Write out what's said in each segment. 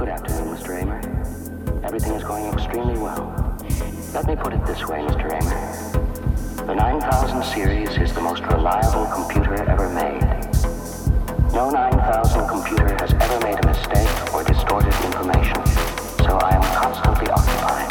Good afternoon, Mr. Amer. Everything is going extremely well. Let me put it this way, Mr. Amer. The 9000 series is the most reliable computer ever made. No 9000 computer has ever made a mistake or distorted information, so I am constantly occupied.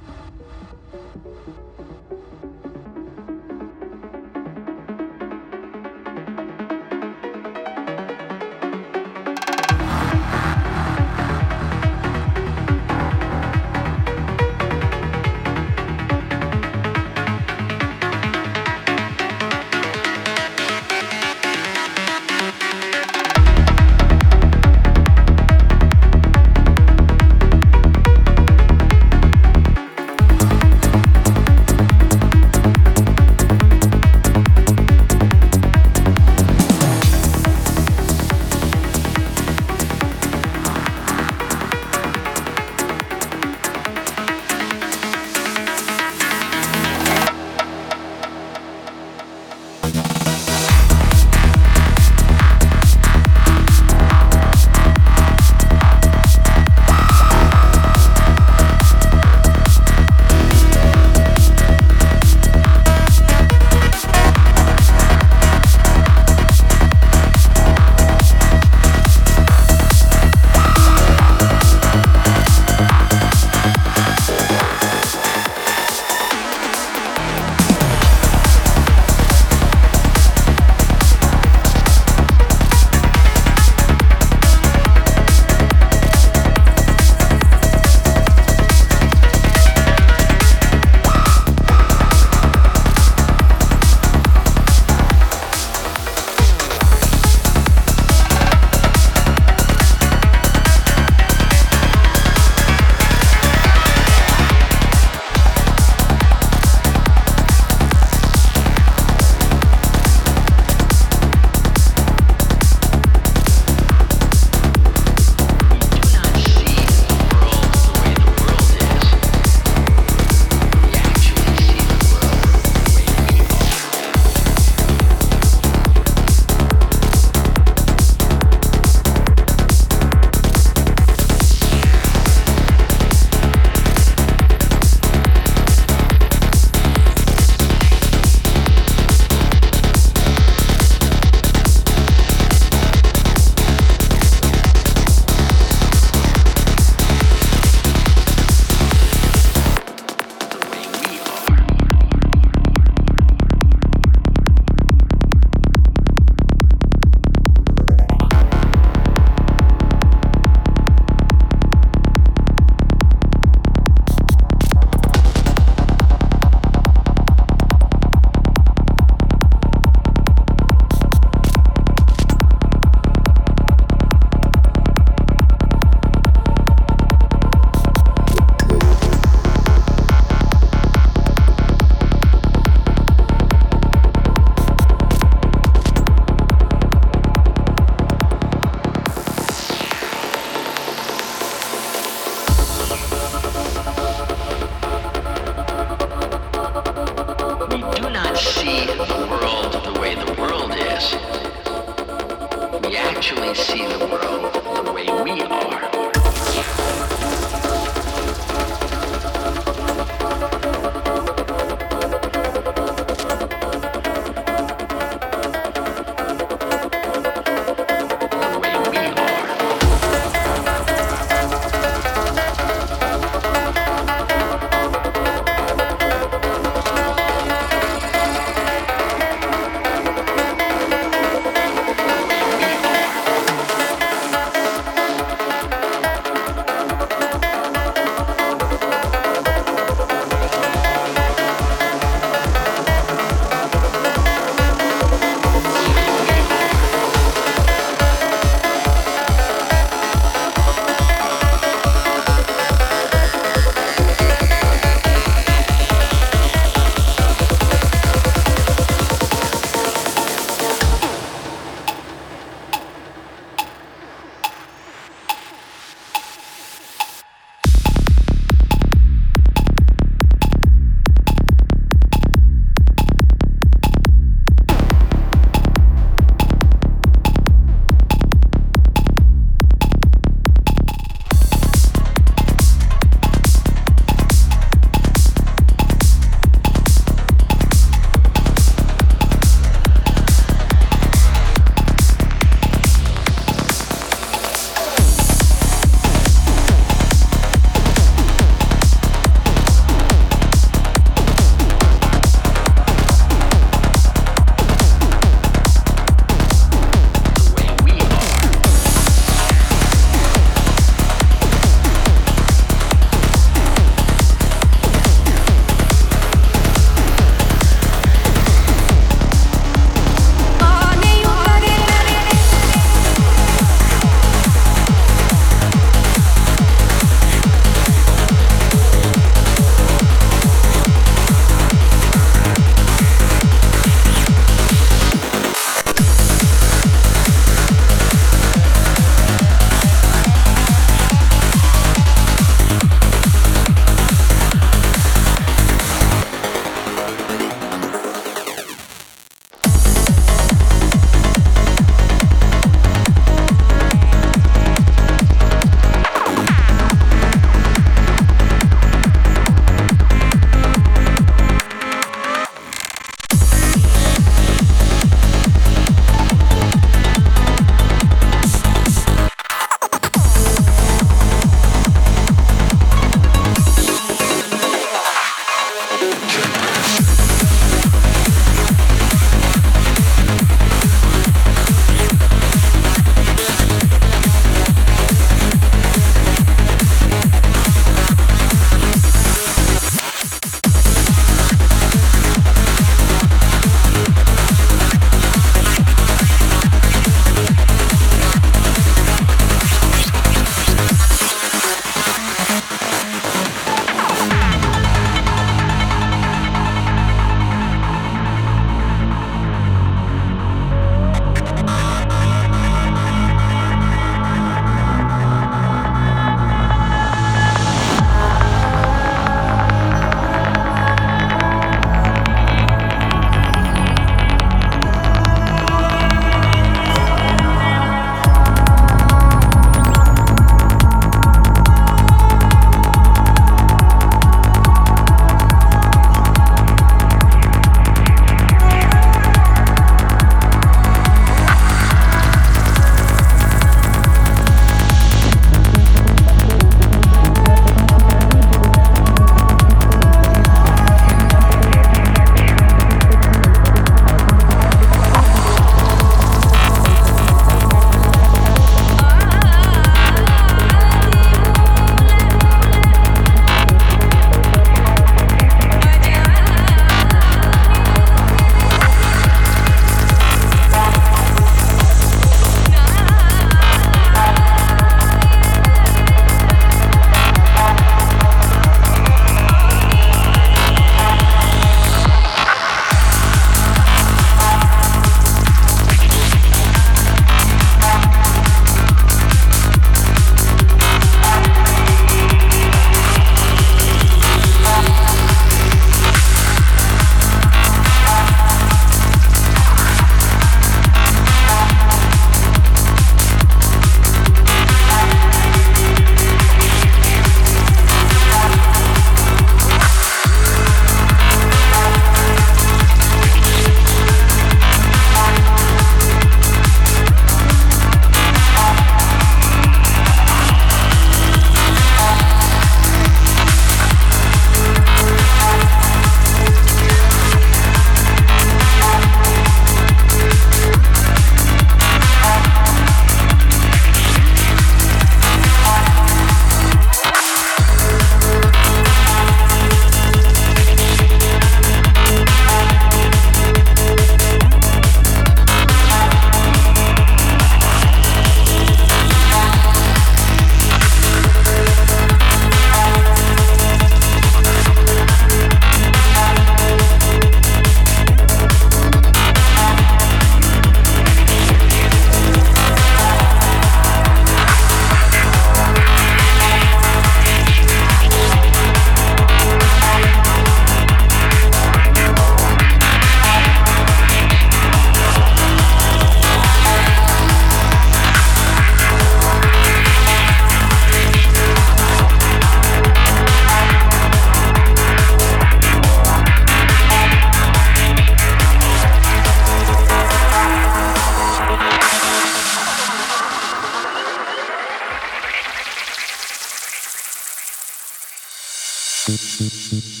Mm-hmm.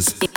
is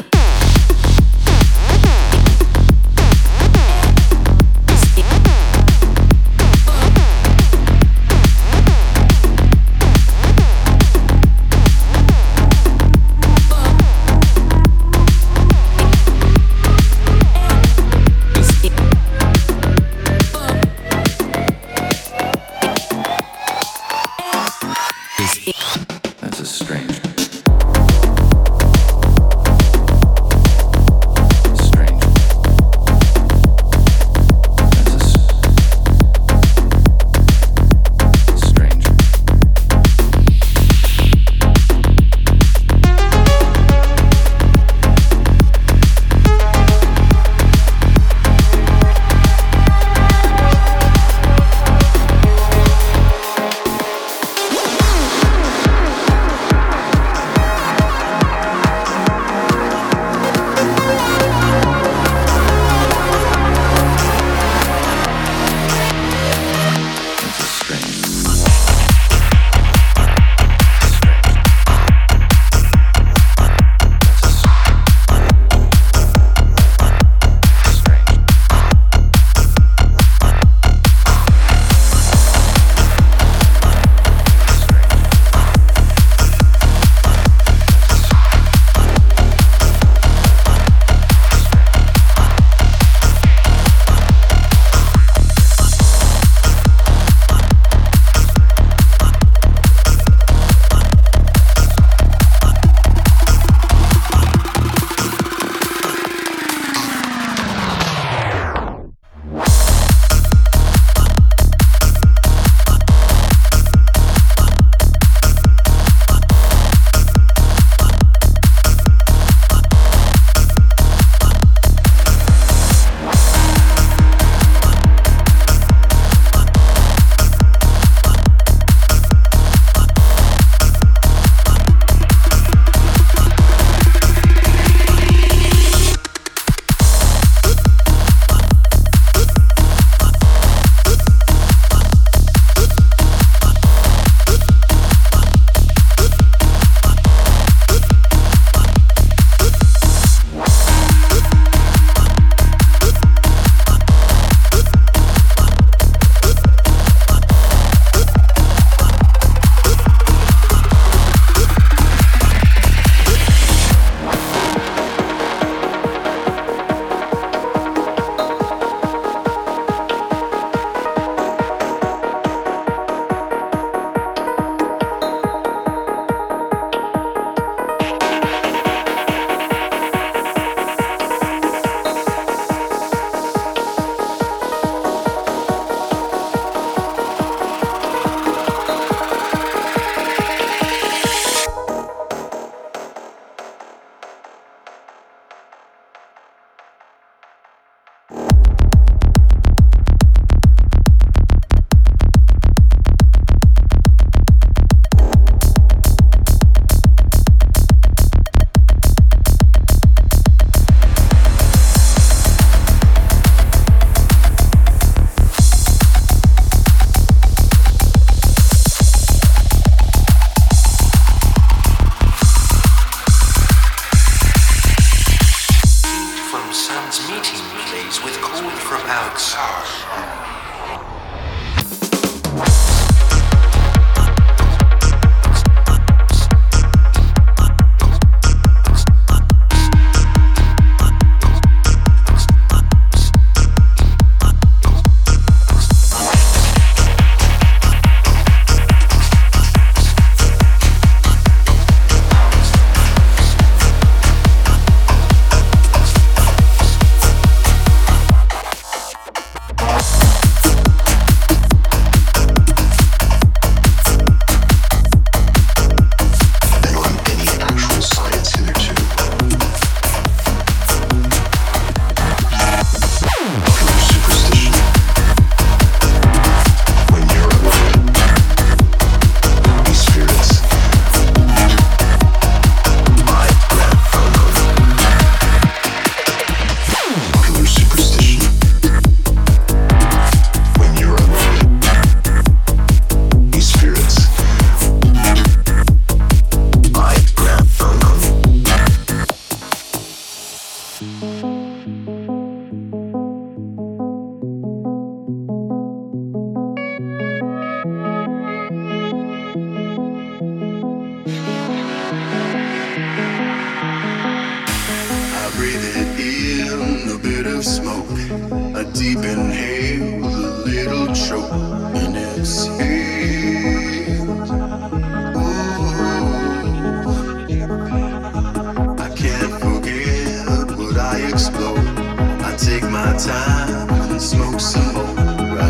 smoke some more. I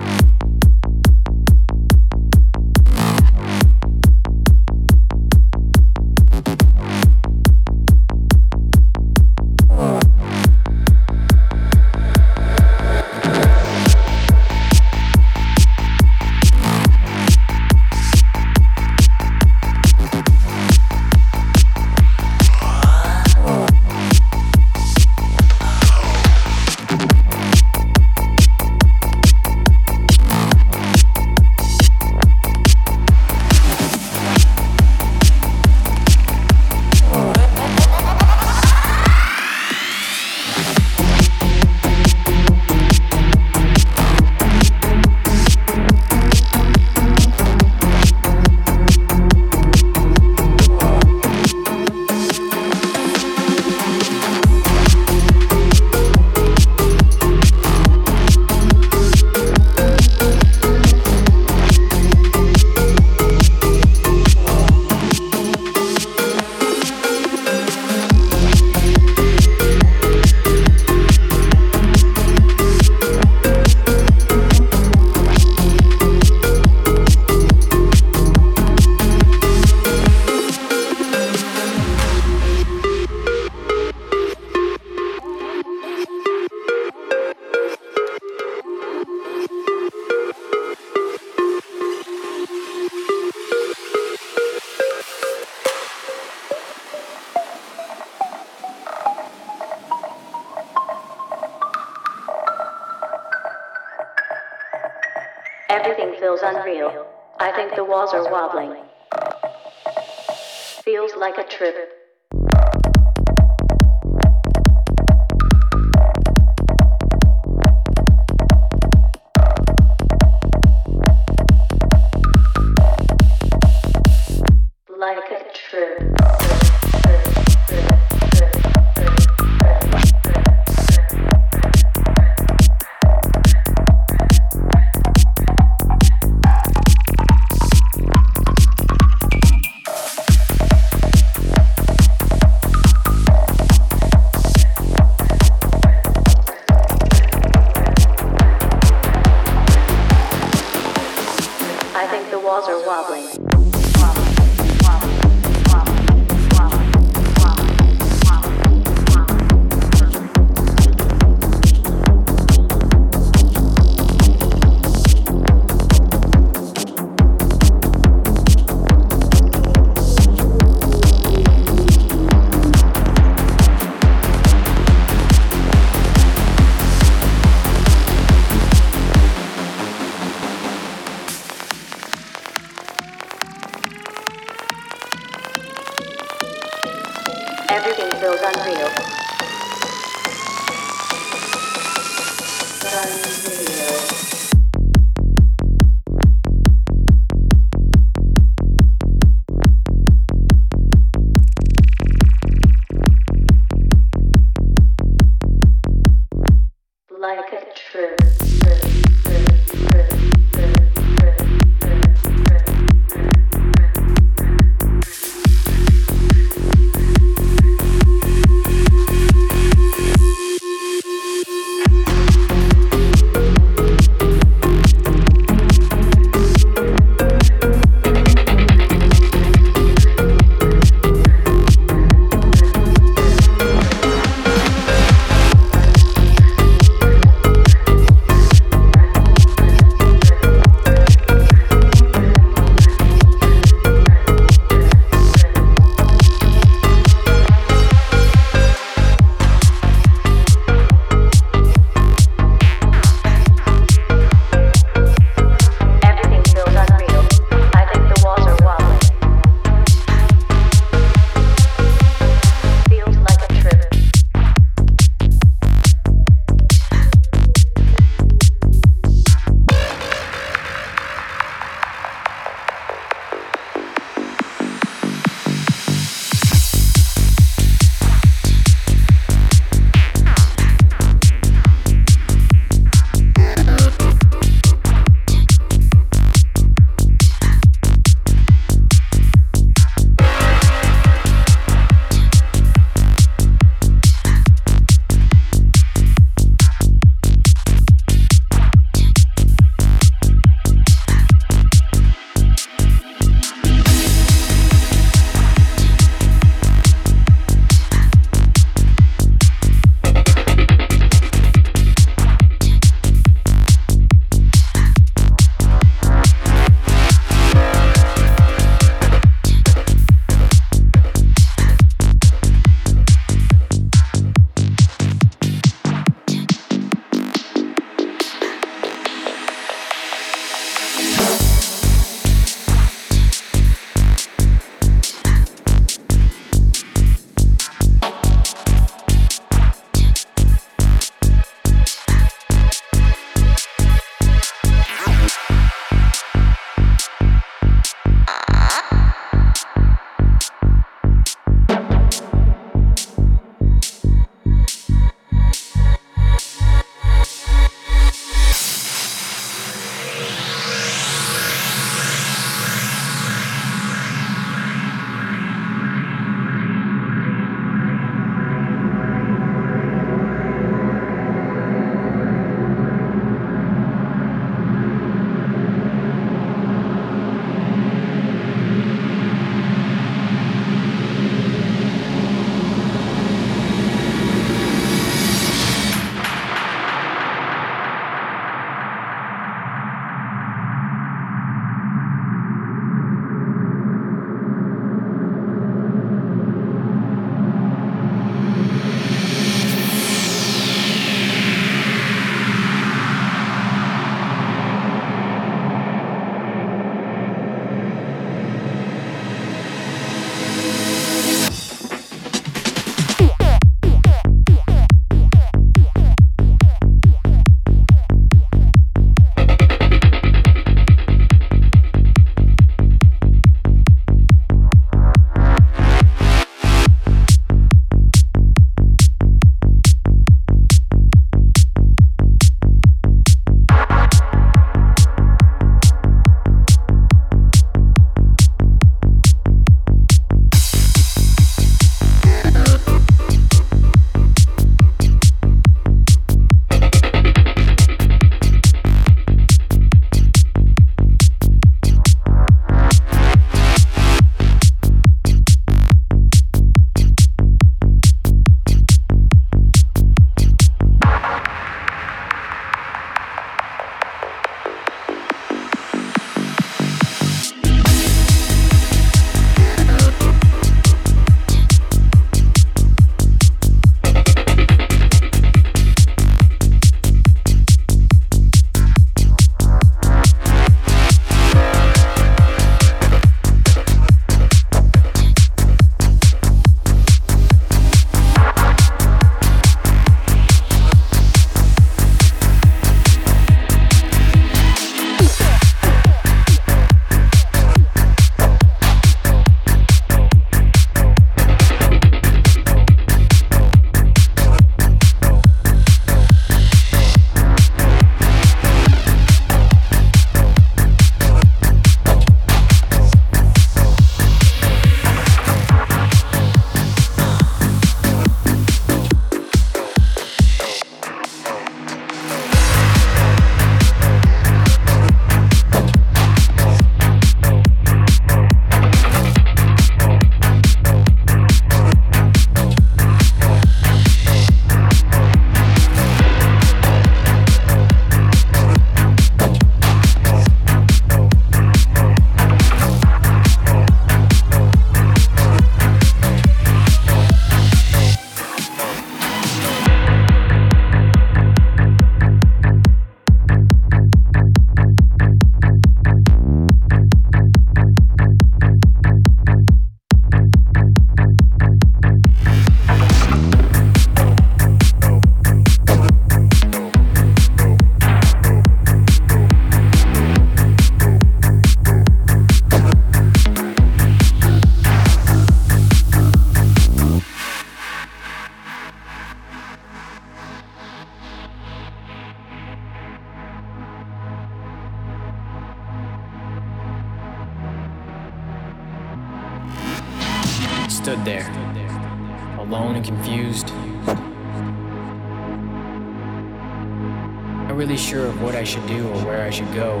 Really sure of what I should do or where I should go.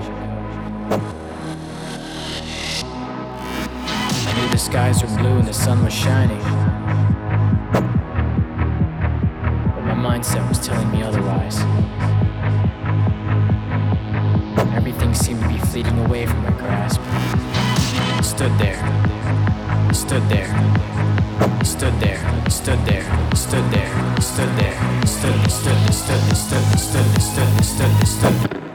I knew the skies were blue and the sun was shining. But my mindset was telling me otherwise. Everything seemed to be fleeting away from my grasp. I Stood there, stood there, stood there, stood there, stood there, stood there, stood, stood, stood, stood, stood, stood, stood, stood. We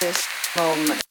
this moment.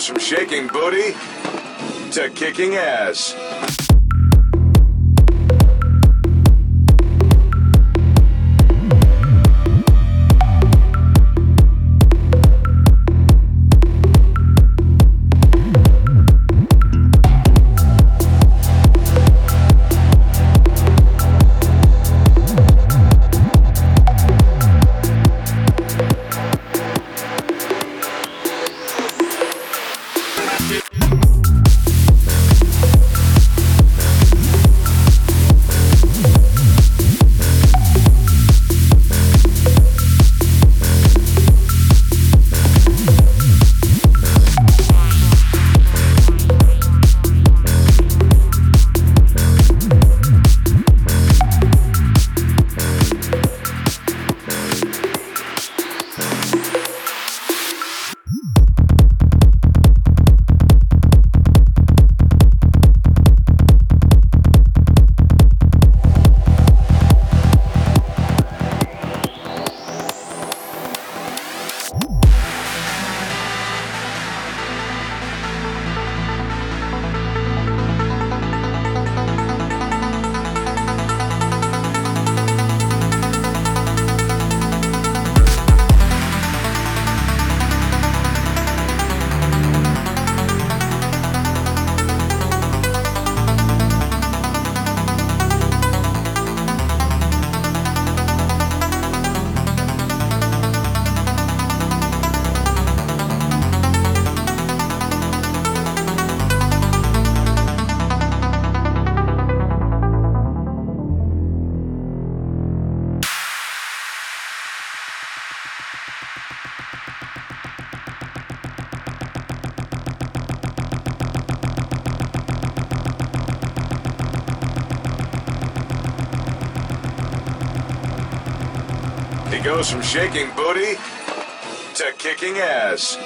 Goes from shaking booty to kicking ass. Goes from shaking booty to kicking ass.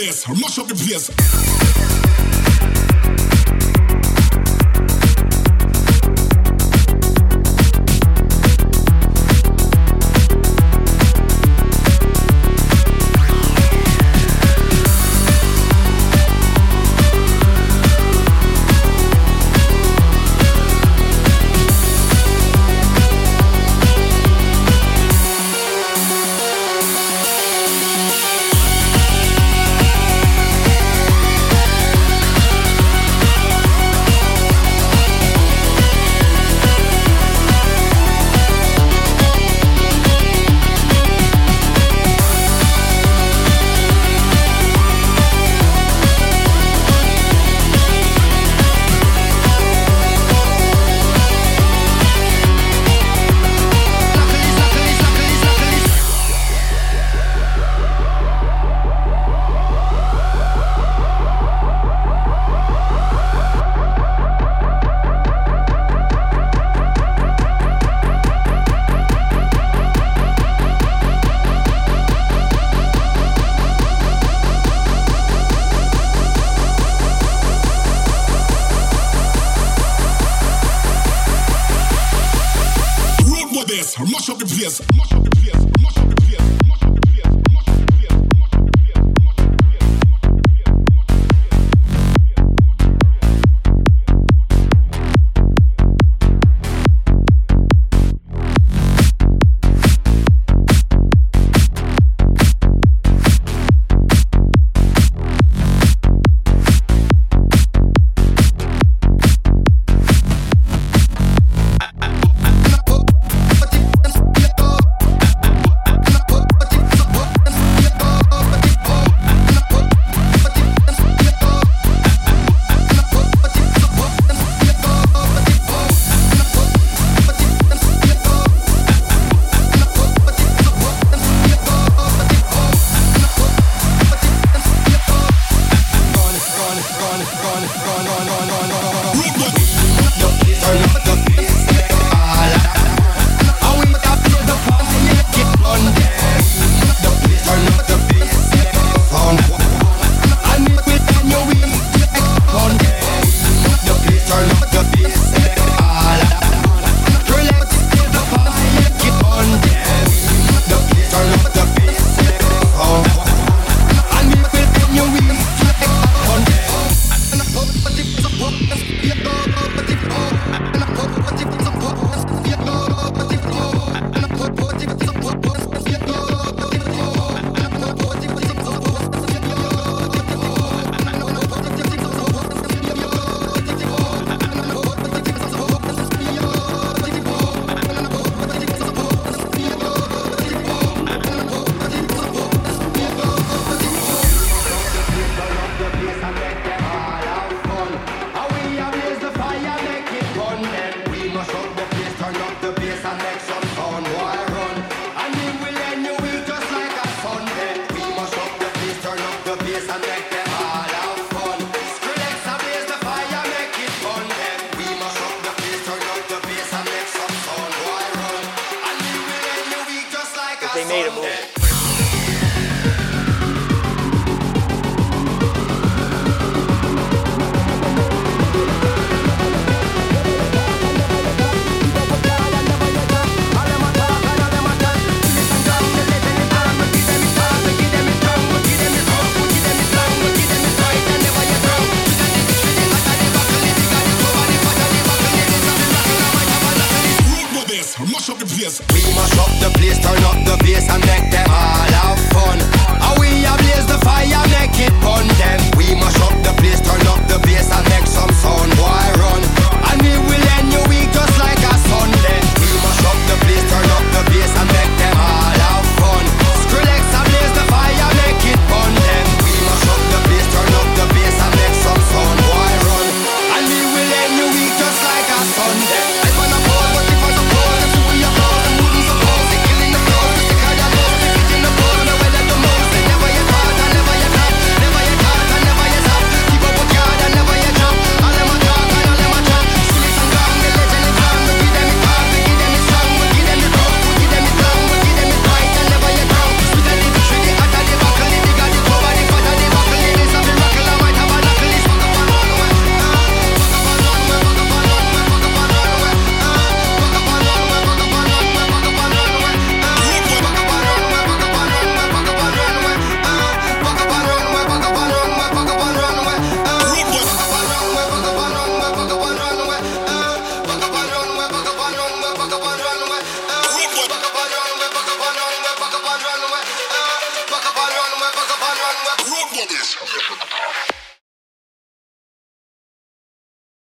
This, mash up the place.